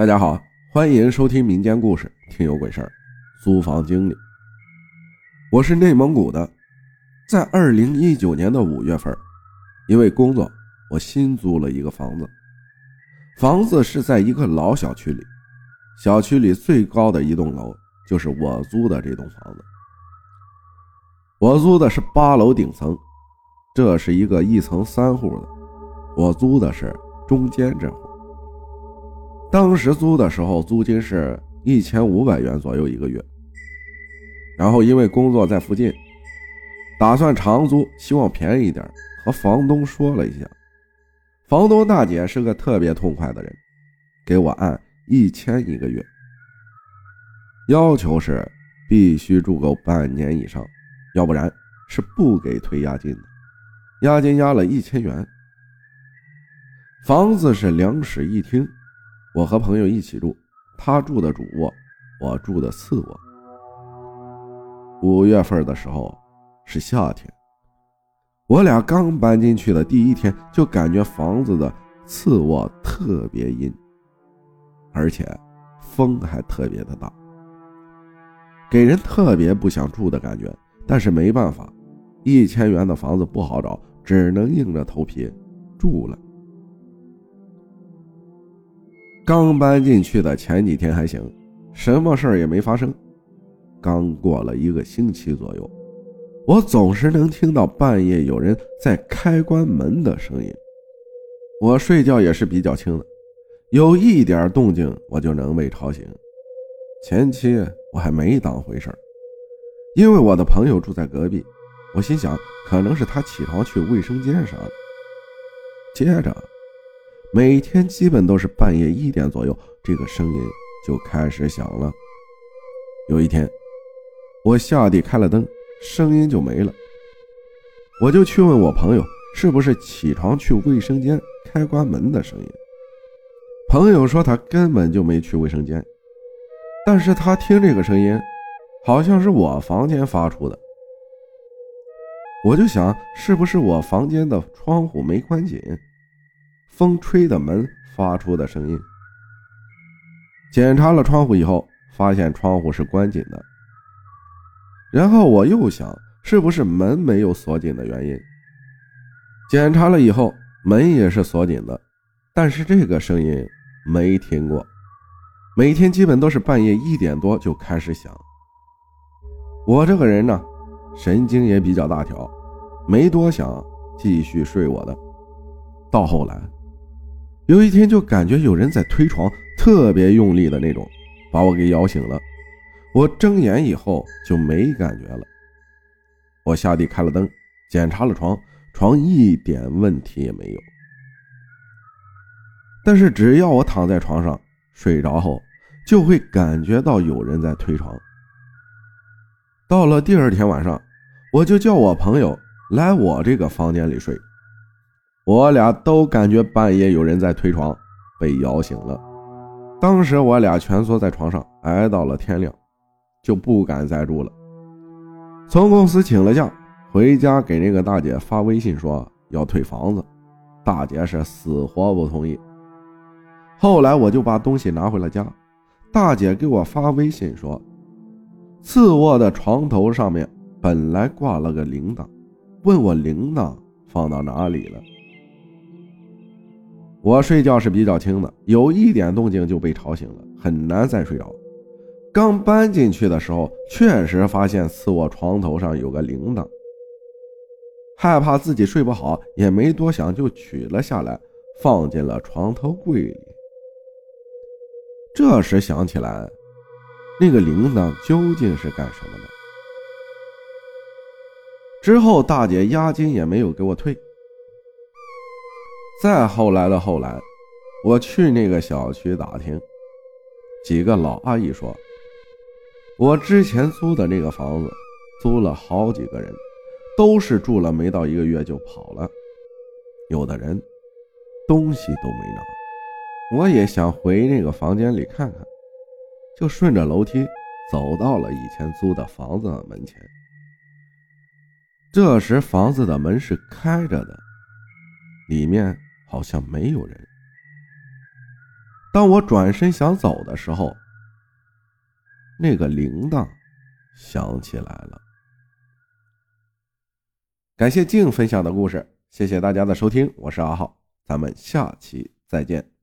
大家好，欢迎收听民间故事《听有鬼事儿》，租房经历。我是内蒙古的，在二零一九年的五月份，因为工作，我新租了一个房子。房子是在一个老小区里，小区里最高的一栋楼就是我租的这栋房子。我租的是八楼顶层，这是一个一层三户的，我租的是中间这户。当时租的时候，租金是一千五百元左右一个月。然后因为工作在附近，打算长租，希望便宜一点，和房东说了一下。房东大姐是个特别痛快的人，给我按一千一个月，要求是必须住够半年以上，要不然是不给退押金的。押金押了一千元。房子是两室一厅。我和朋友一起住，他住的主卧，我住的次卧。五月份的时候是夏天，我俩刚搬进去的第一天就感觉房子的次卧特别阴，而且风还特别的大，给人特别不想住的感觉。但是没办法，一千元的房子不好找，只能硬着头皮住了。刚搬进去的前几天还行，什么事儿也没发生。刚过了一个星期左右，我总是能听到半夜有人在开关门的声音。我睡觉也是比较轻的，有一点动静我就能被吵醒。前期我还没当回事儿，因为我的朋友住在隔壁，我心想可能是他起床去卫生间啥的。接着。每天基本都是半夜一点左右，这个声音就开始响了。有一天，我下地开了灯，声音就没了。我就去问我朋友，是不是起床去卫生间开关门的声音？朋友说他根本就没去卫生间，但是他听这个声音，好像是我房间发出的。我就想，是不是我房间的窗户没关紧？风吹的门发出的声音。检查了窗户以后，发现窗户是关紧的。然后我又想，是不是门没有锁紧的原因？检查了以后，门也是锁紧的，但是这个声音没停过，每天基本都是半夜一点多就开始响。我这个人呢，神经也比较大条，没多想，继续睡我的。到后来。有一天就感觉有人在推床，特别用力的那种，把我给摇醒了。我睁眼以后就没感觉了。我下地开了灯，检查了床，床一点问题也没有。但是只要我躺在床上睡着后，就会感觉到有人在推床。到了第二天晚上，我就叫我朋友来我这个房间里睡。我俩都感觉半夜有人在推床，被摇醒了。当时我俩蜷缩在床上，挨到了天亮，就不敢再住了。从公司请了假，回家给那个大姐发微信说要退房子，大姐是死活不同意。后来我就把东西拿回了家，大姐给我发微信说，次卧的床头上面本来挂了个铃铛，问我铃铛放到哪里了。我睡觉是比较轻的，有一点动静就被吵醒了，很难再睡着。刚搬进去的时候，确实发现次卧床头上有个铃铛，害怕自己睡不好，也没多想就取了下来，放进了床头柜里。这时想起来，那个铃铛究竟是干什么的？之后大姐押金也没有给我退。再后来的后来，我去那个小区打听，几个老阿姨说，我之前租的那个房子，租了好几个人，都是住了没到一个月就跑了，有的人东西都没拿。我也想回那个房间里看看，就顺着楼梯走到了以前租的房子的门前。这时房子的门是开着的，里面。好像没有人。当我转身想走的时候，那个铃铛响起来了。感谢静分享的故事，谢谢大家的收听，我是阿浩，咱们下期再见。